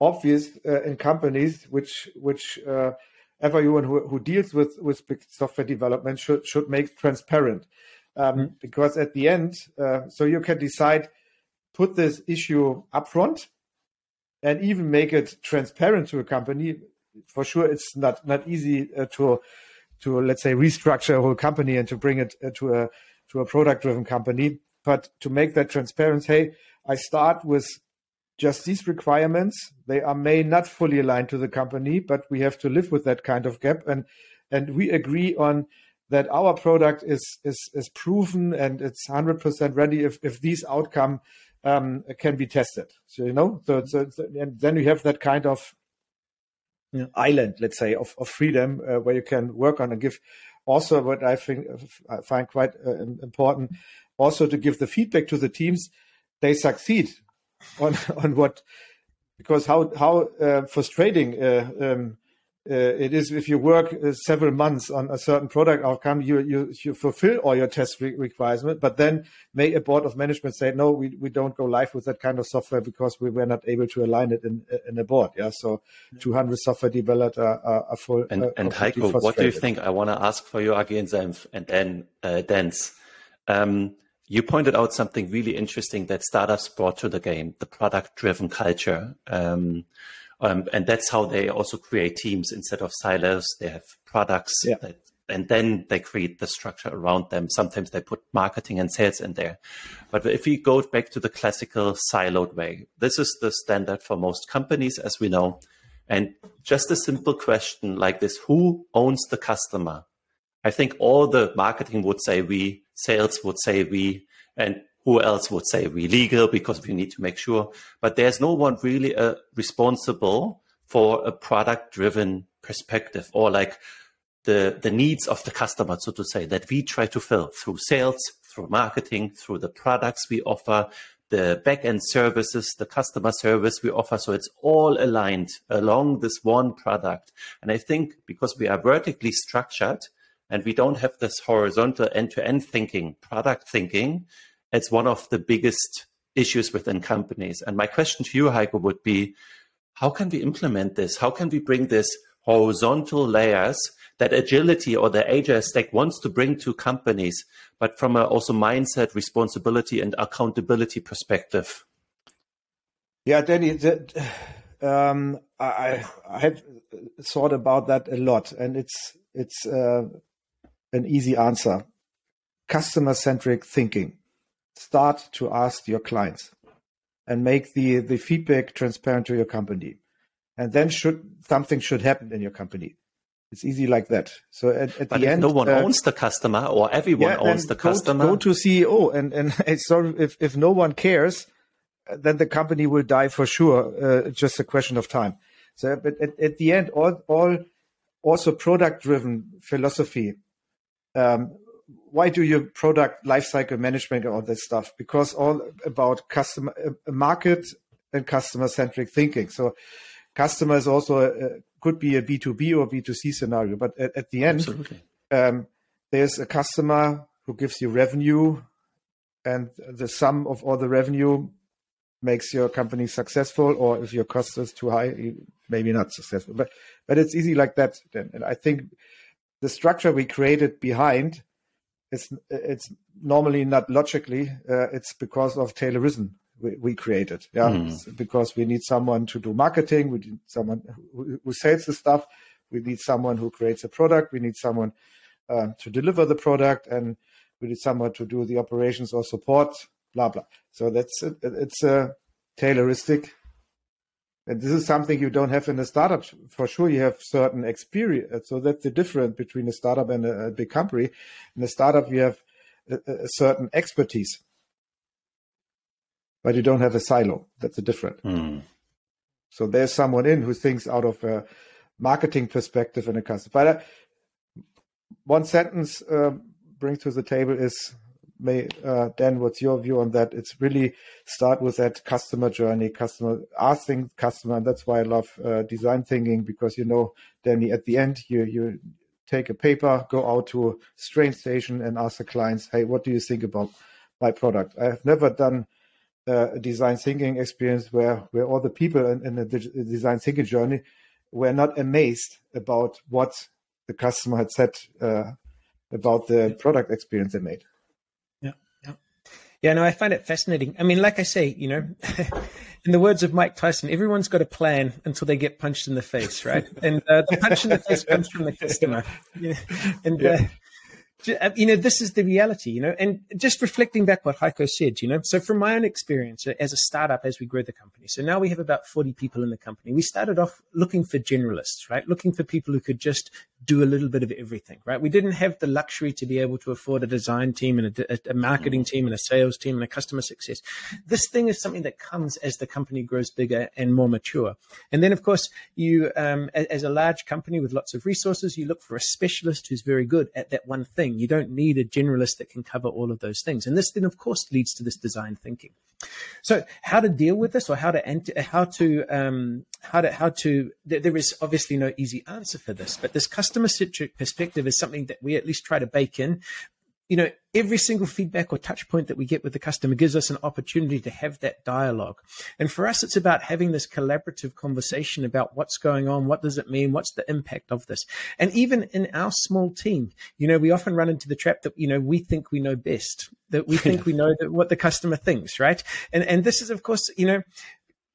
obvious uh, in companies which which uh, everyone who, who deals with with software development should should make transparent um, mm. because at the end uh, so you can decide put this issue upfront and even make it transparent to a company. For sure, it's not not easy uh, to to let's say restructure a whole company and to bring it uh, to a to a product driven company. But to make that transparent, hey, I start with just these requirements. They are may not fully aligned to the company, but we have to live with that kind of gap and and we agree on that our product is is is proven and it's 100% ready if if these outcome um, can be tested. So you know, so, so, so, and then you have that kind of yeah. island, let's say, of, of freedom uh, where you can work on and give. Also, what I think I find quite uh, important, also to give the feedback to the teams, they succeed on on what because how how uh, frustrating uh, um, uh, it is if you work uh, several months on a certain product outcome, you you, you fulfill all your test re- requirements, but then may a board of management say, no, we, we don't go live with that kind of software because we were not able to align it in in a board. Yeah, so 200 software developers are, are, are full. And, uh, and Heiko, what do you think? I want to ask for you again, Senf, and then uh, Dance. Um, you pointed out something really interesting that startups brought to the game: the product-driven culture. Um, um, and that's how they also create teams instead of silos. They have products yeah. that, and then they create the structure around them. Sometimes they put marketing and sales in there. But if we go back to the classical siloed way, this is the standard for most companies, as we know. And just a simple question like this, who owns the customer? I think all the marketing would say we, sales would say we, and who else would say we legal because we need to make sure? But there's no one really uh, responsible for a product driven perspective or like the the needs of the customer so to say that we try to fill through sales through marketing through the products we offer the back end services the customer service we offer. So it's all aligned along this one product. And i think because we are vertically structured and we don't have this horizontal end to end thinking product thinking it's one of the biggest issues within companies. And my question to you, Heiko, would be how can we implement this? How can we bring this horizontal layers that agility or the agile stack wants to bring to companies, but from a also mindset, responsibility, and accountability perspective? Yeah, Danny, the, um, I, I have thought about that a lot, and it's it's uh, an easy answer: customer centric thinking start to ask your clients and make the, the feedback transparent to your company. And then should something should happen in your company. It's easy like that. So at, at the if end, no one uh, owns the customer or everyone yeah, owns the customer. Go to CEO and and so if if no one cares, then the company will die for sure. Uh, just a question of time. So, but at, at the end, all all also product driven philosophy um, why do you product lifecycle management and all this stuff? Because all about customer uh, market and customer centric thinking. So customer is also uh, could be a B2B or B2C scenario, but at, at the end, um, there's a customer who gives you revenue and the sum of all the revenue makes your company successful or if your cost is too high maybe not successful but but it's easy like that then and i think the structure we created behind it's it's normally not logically. Uh, it's because of Taylorism we, we created. Yeah, mm. because we need someone to do marketing. We need someone who, who, sells the stuff. We need someone who creates a product. We need someone uh, to deliver the product, and we need someone to do the operations or support. Blah blah. So that's it, it's a Tayloristic and this is something you don't have in a startup. For sure, you have certain experience. So that's the difference between a startup and a, a big company. In a startup, you have a, a, certain expertise, but you don't have a silo. That's the difference. Mm. So there's someone in who thinks out of a marketing perspective and a customer. But uh, one sentence uh, brings to the table is may uh, Dan, what's your view on that? It's really start with that customer journey, customer asking customer, and that's why I love uh, design thinking because you know, Danny, at the end you you take a paper, go out to a train station, and ask the clients, "Hey, what do you think about my product?" I have never done uh, a design thinking experience where where all the people in, in the design thinking journey were not amazed about what the customer had said uh, about the product experience they made. Yeah, no, I find it fascinating. I mean, like I say, you know, in the words of Mike Tyson, everyone's got a plan until they get punched in the face, right? And uh, the punch in the face comes from the customer. and yeah. uh, uh, you know, this is the reality, you know, and just reflecting back what Heiko said, you know, so from my own experience uh, as a startup, as we grow the company, so now we have about 40 people in the company. We started off looking for generalists, right? Looking for people who could just do a little bit of everything, right? We didn't have the luxury to be able to afford a design team and a, a, marketing mm. team and a sales team and a customer success. This thing is something that comes as the company grows bigger and more mature. And then, of course, you, um, as a large company with lots of resources, you look for a specialist who's very good at that one thing You don't need a generalist that can cover all of those things. And this then, of course, leads to this design thinking. So, how to deal with this, or how to how to um, how to how to? There is obviously no easy answer for this, but this customer centric perspective is something that we at least try to bake in you know, every single feedback or touch point that we get with the customer gives us an opportunity to have that dialogue. And for us, it's about having this collaborative conversation about what's going on, what does it mean, what's the impact of this. And even in our small team, you know, we often run into the trap that, you know, we think we know best, that we think we know that what the customer thinks, right? And and this is of course, you know,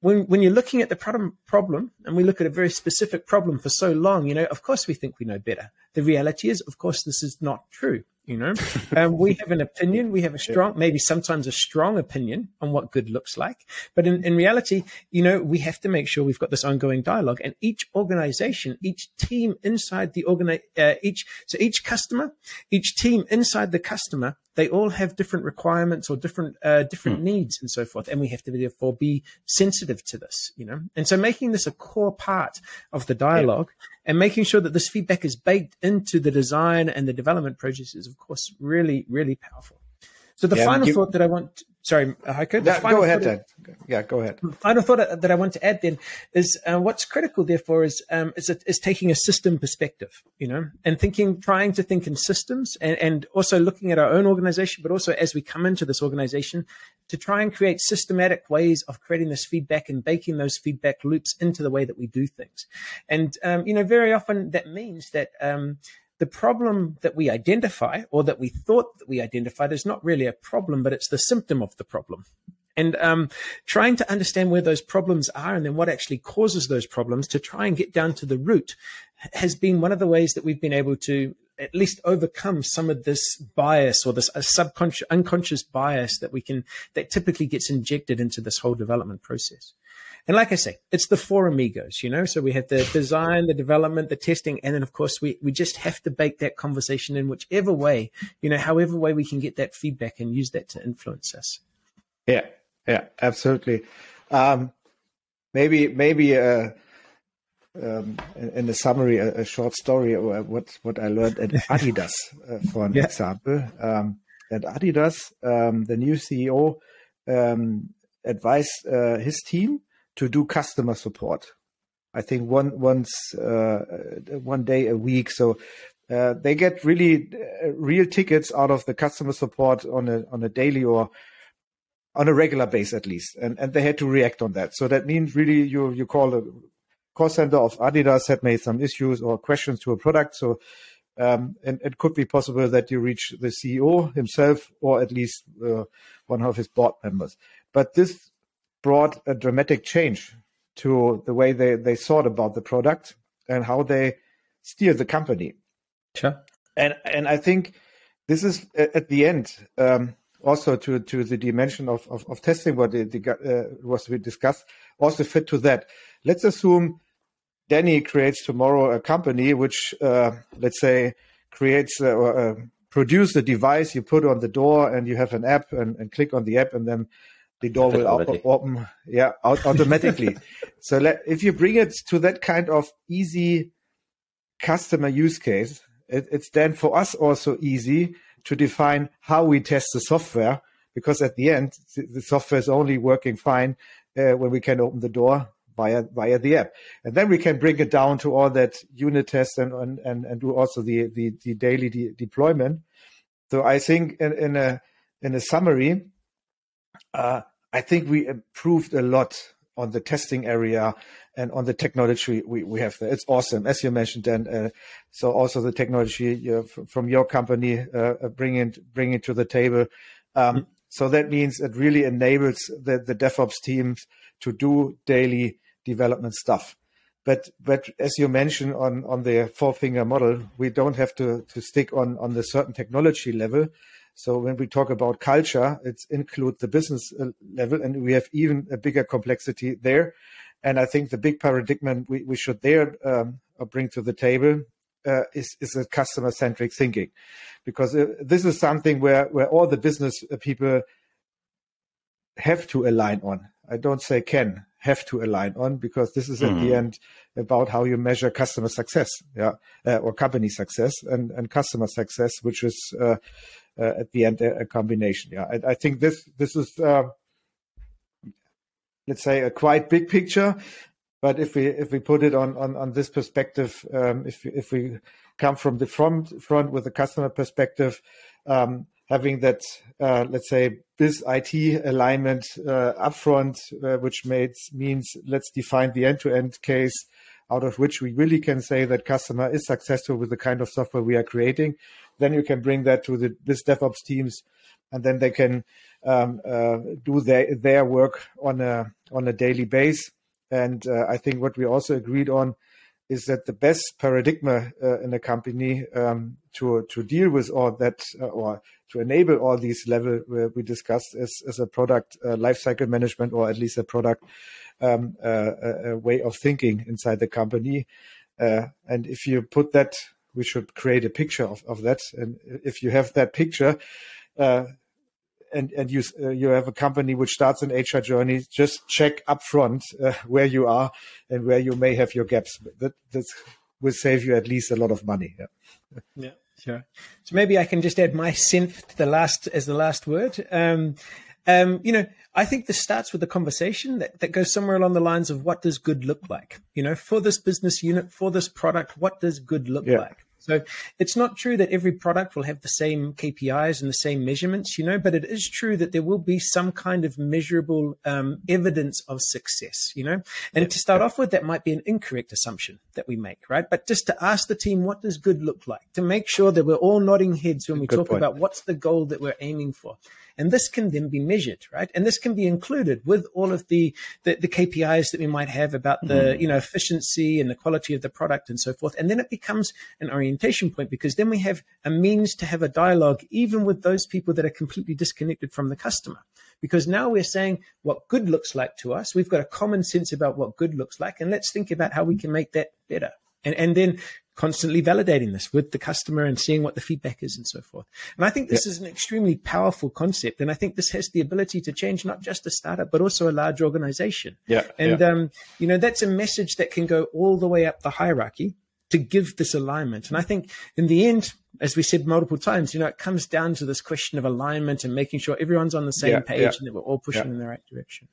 when when you're looking at the problem problem and we look at a very specific problem for so long, you know, of course we think we know better. The reality is, of course, this is not true. You know, um, we have an opinion. We have a strong, maybe sometimes a strong opinion on what good looks like. But in, in reality, you know, we have to make sure we've got this ongoing dialogue. And each organization, each team inside the organi- uh, each so each customer, each team inside the customer they all have different requirements or different uh, different mm. needs and so forth, and we have to therefore be sensitive to this, you know. And so, making this a core part of the dialogue yeah. and making sure that this feedback is baked into the design and the development process is, of course, really really powerful. So the yeah, final you, thought that I want sorry, Heiko. Yeah, go ahead, then. Yeah, go ahead. Final thought that I want to add then is uh, what's critical, therefore, is um, is, is taking a system perspective, you know, and thinking, trying to think in systems, and, and also looking at our own organization, but also as we come into this organization, to try and create systematic ways of creating this feedback and baking those feedback loops into the way that we do things. And um, you know, very often that means that. Um, the problem that we identify or that we thought that we identified is not really a problem, but it's the symptom of the problem. And um, trying to understand where those problems are and then what actually causes those problems to try and get down to the root has been one of the ways that we've been able to at least overcome some of this bias or this subconscious unconscious bias that we can that typically gets injected into this whole development process and like I say, it's the four amigos, you know. So we have the design, the development, the testing, and then of course we we just have to bake that conversation in whichever way, you know, however way we can get that feedback and use that to influence us. Yeah, yeah, absolutely. Um, maybe maybe uh, um, in the summary, a, a, short story or what what I learned at Adidas, uh, for an yeah. example. Um, at Adidas, um, the new CEO um, advised uh, his team to do customer support. I think one once uh, one day a week. So uh, they get really uh, real tickets out of the customer support on a on a daily or on a regular base at least, and and they had to react on that. So that means really you you call a call center of Adidas had made some issues or questions to a product. So um, and it could be possible that you reach the CEO himself or at least uh, one of his board members. But this brought a dramatic change to the way they, they thought about the product and how they steer the company. Sure. And and I think this is at the end um, also to to the dimension of of, of testing what the, the, uh, was we discussed also fit to that. Let's assume Danny creates tomorrow a company which uh, let's say creates uh, or uh, produce a device you put on the door and you have an app and, and click on the app and then the door will op- open yeah automatically. So let, if you bring it to that kind of easy customer use case it, it's then for us also easy to define how we test the software because at the end the software is only working fine uh, when we can open the door via via the app. And then we can bring it down to all that unit test and and, and, and do also the the, the daily de- deployment. So i think in, in a in a summary uh, I think we improved a lot on the testing area and on the technology we, we have there. It's awesome, as you mentioned, Dan. Uh, so also the technology you from your company uh, uh bringing bringing to the table. Um, mm-hmm. So that means it really enables the, the DevOps teams to do daily development stuff. But but as you mentioned on on the four finger model, we don't have to to stick on on the certain technology level. So when we talk about culture, it includes the business uh, level, and we have even a bigger complexity there. And I think the big paradigm we, we should there um, bring to the table uh, is is a customer centric thinking, because uh, this is something where where all the business uh, people have to align on. I don't say can have to align on because this is at mm. the end about how you measure customer success, yeah, uh, or company success and, and customer success, which is uh, uh, at the end a, a combination. Yeah, I, I, think this this is uh, let's say a quite big picture, but if we if we put it on on, on this perspective, um, if if we come from the front front with the customer perspective. Um, having that, uh, let's say, this IT alignment uh, upfront, uh, which means let's define the end-to-end case out of which we really can say that customer is successful with the kind of software we are creating. Then you can bring that to the this DevOps teams, and then they can um, uh, do their their work on a on a daily base. And uh, I think what we also agreed on is that the best paradigm uh, in a company um, to to deal with all that uh, or to enable all these level we discussed is, is a product uh, lifecycle management or at least a product um, uh, a, way of thinking inside the company. Uh, and if you put that, we should create a picture of, of that. And if you have that picture, uh, and and you uh, you have a company which starts an HR journey, just check upfront uh, where you are and where you may have your gaps. That that will save you at least a lot of money. Yeah. yeah. Sure. So maybe I can just add my Senf to the last as the last word. Um, um, you know, I think this starts with a conversation that, that goes somewhere along the lines of what does good look like? You know, for this business unit, for this product, what does good look yeah. like? So it's not true that every product will have the same KPIs and the same measurements, you know, but it is true that there will be some kind of measurable um, evidence of success, you know. And to start off with, that might be an incorrect assumption that we make, right? But just to ask the team, what does good look like? To make sure that we're all nodding heads when we good talk point. about what's the goal that we're aiming for. And this can then be measured, right? And this can be included with all of the, the, the KPIs that we might have about the, mm. you know, efficiency and the quality of the product and so forth. And then it becomes an orientation point because then we have a means to have a dialogue, even with those people that are completely disconnected from the customer because now we're saying what good looks like to us. We've got a common sense about what good looks like, and let's think about how we can make that better. And, and then constantly validating this with the customer and seeing what the feedback is and so forth. And I think this is an extremely powerful concept. And I think this has the ability to change not just a startup, but also a large organization. Yeah. And, yeah. Um, you know, that's a message that can go all the way up the hierarchy to give this alignment. And I think in the end, as we said multiple times, you know, it comes down to this question of alignment and making sure everyone's on the same yeah, page yeah. and that we're all pushing in the right direction.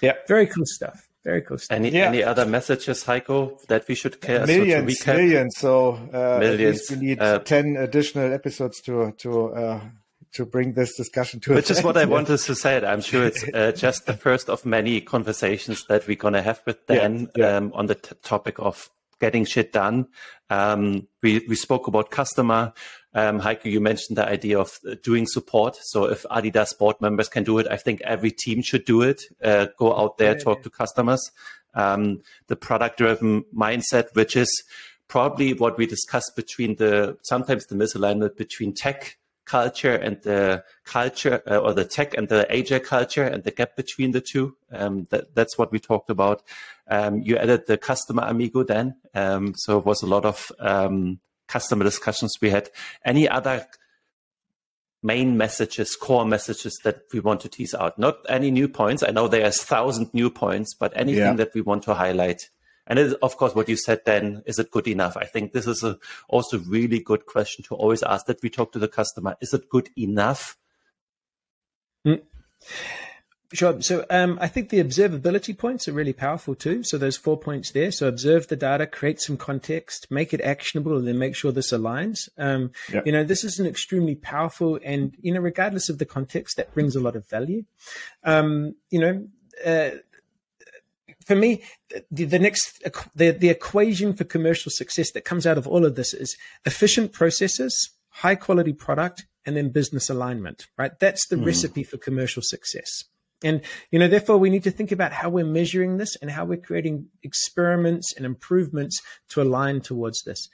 Yeah. Very cool stuff. Very cool. Stuff. Any yeah. any other messages, Heiko, that we should care? Millions, so millions. So uh, millions. we need uh, ten additional episodes to to uh, to bring this discussion to. A which is what I wanted to say. I'm sure it's uh, just the first of many conversations that we're gonna have with Dan yeah, yeah. Um, on the t- topic of getting shit done. Um, we we spoke about customer. Um, Heiko, you mentioned the idea of uh, doing support. So if Adidas board members can do it, I think every team should do it. Uh, go out there, yeah, talk yeah. to customers. Um, the product driven mindset, which is probably what we discussed between the, sometimes the misalignment between tech culture and the culture uh, or the tech and the agile culture and the gap between the two. Um, that, that's what we talked about. Um, you added the customer amigo then. Um, so it was a lot of, um, customer discussions we had. Any other main messages, core messages that we want to tease out? Not any new points. I know there's thousand new points, but anything yeah. that we want to highlight. And it, of course, what you said then, is it good enough? I think this is a also really good question to always ask that we talk to the customer. Is it good enough? Mm. Sure. So um, I think the observability points are really powerful too. So those four points there. So observe the data, create some context, make it actionable, and then make sure this aligns. Um, You know, this is an extremely powerful, and you know, regardless of the context, that brings a lot of value. Um, you know. Uh, for me, the, the next the, the equation for commercial success that comes out of all of this is efficient processes, high quality product, and then business alignment. Right? That's the mm. recipe for commercial success. And, you know, therefore we need to think about how we're measuring this and how we're creating experiments and improvements to align towards this.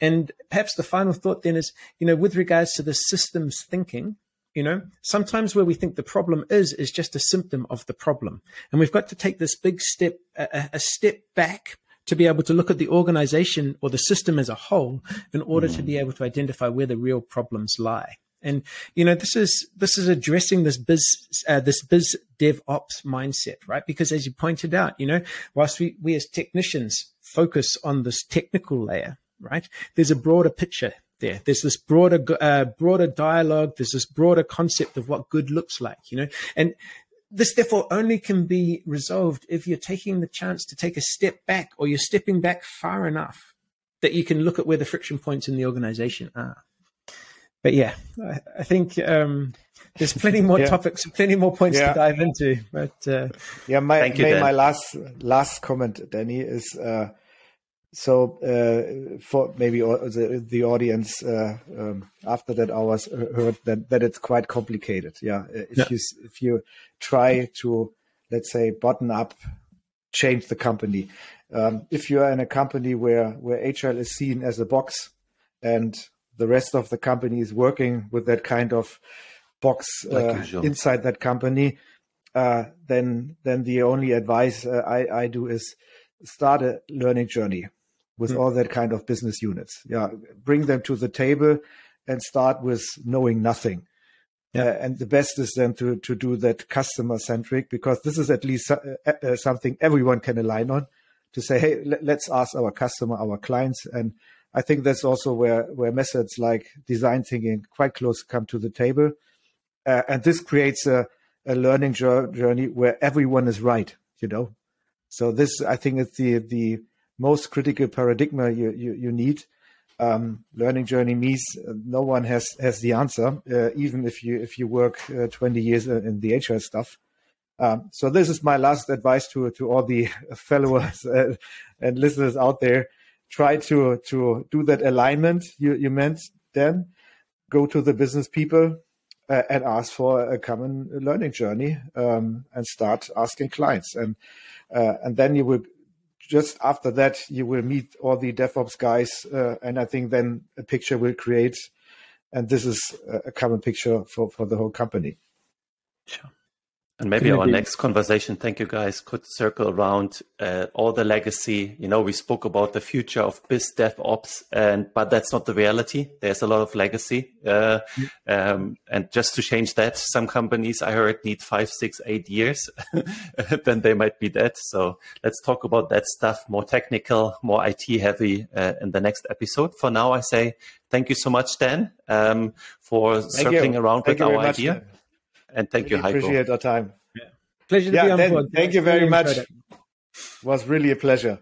And perhaps the final thought then is, you know, with regards to the systems thinking, you know, sometimes where we think the problem is, is just a symptom of the problem. And we've got to take this big step, a, a step back to be able to look at the organization or the system as a whole in order mm. to be able to identify where the real problems lie. And you know, this is this is addressing this biz uh, this biz dev ops mindset, right? Because as you pointed out, you know, whilst we we as technicians focus on this technical layer, right? There's a broader picture there. There's this broader uh, broader dialogue. There's this broader concept of what good looks like, you know, and this therefore only can be resolved if you're taking the chance to take a step back or you're stepping back far enough that you can look at where the friction points in the organization are. But yeah, I, I think um, there's plenty more yeah. topics, plenty more points yeah. to dive into. But uh, yeah, my you, my, my, last last comment, Danny, is uh, so uh, for maybe the, the audience uh, um, after that hours heard that, that it's quite complicated. Yeah, if yeah. you if you try to let's say button up change the company, um, if you are in a company where where HR is seen as a box and the rest of the company is working with that kind of box uh, inside that company, uh, then then the only advice uh, I, I do is start a learning journey with mm. all that kind of business units. Yeah, bring them to the table and start with knowing nothing. Yeah. Uh, and the best is then to to do that customer centric because this is at least uh, uh, something everyone can align on. To say, hey, let's ask our customer, our clients, and I think that's also where where methods like design thinking quite close come to the table, uh, and this creates a a learning journey where everyone is right. You know, so this I think is the the most critical paradigm you, you, you need. Um, learning journey means no one has has the answer, uh, even if you if you work uh, 20 years in the HR stuff. Um, so this is my last advice to to all the followers uh, and listeners out there. Try to to do that alignment you you meant. Then go to the business people uh, and ask for a common learning journey um, and start asking clients and uh, and then you will just after that, you will meet all the DevOps guys, uh, and I think then a picture will create, and this is a common picture for for the whole company. Sure. And maybe our next conversation, thank you guys, could circle around uh, all the legacy. You know, we spoke about the future of biz DevOps, and but that's not the reality. There's a lot of legacy, uh, um, and just to change that, some companies I heard need five, six, eight years, then they might be dead. So let's talk about that stuff, more technical, more IT heavy, uh, in the next episode. For now, I say thank you so much, Dan, um, for thank circling you. around thank with our idea. Much, and thank really you, Heiko. Appreciate our time. Yeah. Pleasure to yeah, be on board. Thank you very much. It. was really a pleasure.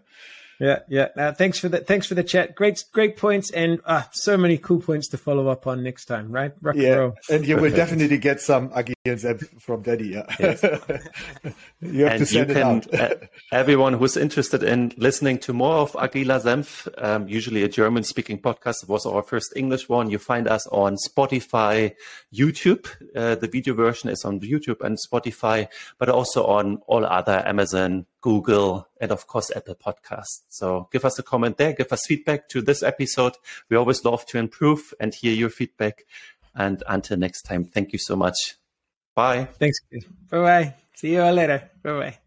Yeah, yeah. Uh, thanks for the thanks for the chat. Great, great points, and uh, so many cool points to follow up on next time. Right? Rock yeah, and, you will definitely get some Agile from Daddy. Yeah. Yes. you have and to send you can, it out. uh, everyone who's interested in listening to more of Agiler Senf, um, usually a German-speaking podcast, it was our first English one. You find us on Spotify, YouTube. Uh, the video version is on YouTube and Spotify, but also on all other Amazon Google, and of course, Apple Podcasts. So give us a comment there, give us feedback to this episode. We always love to improve and hear your feedback. And until next time, thank you so much. Bye. Thanks. Bye bye. See you all later. Bye bye.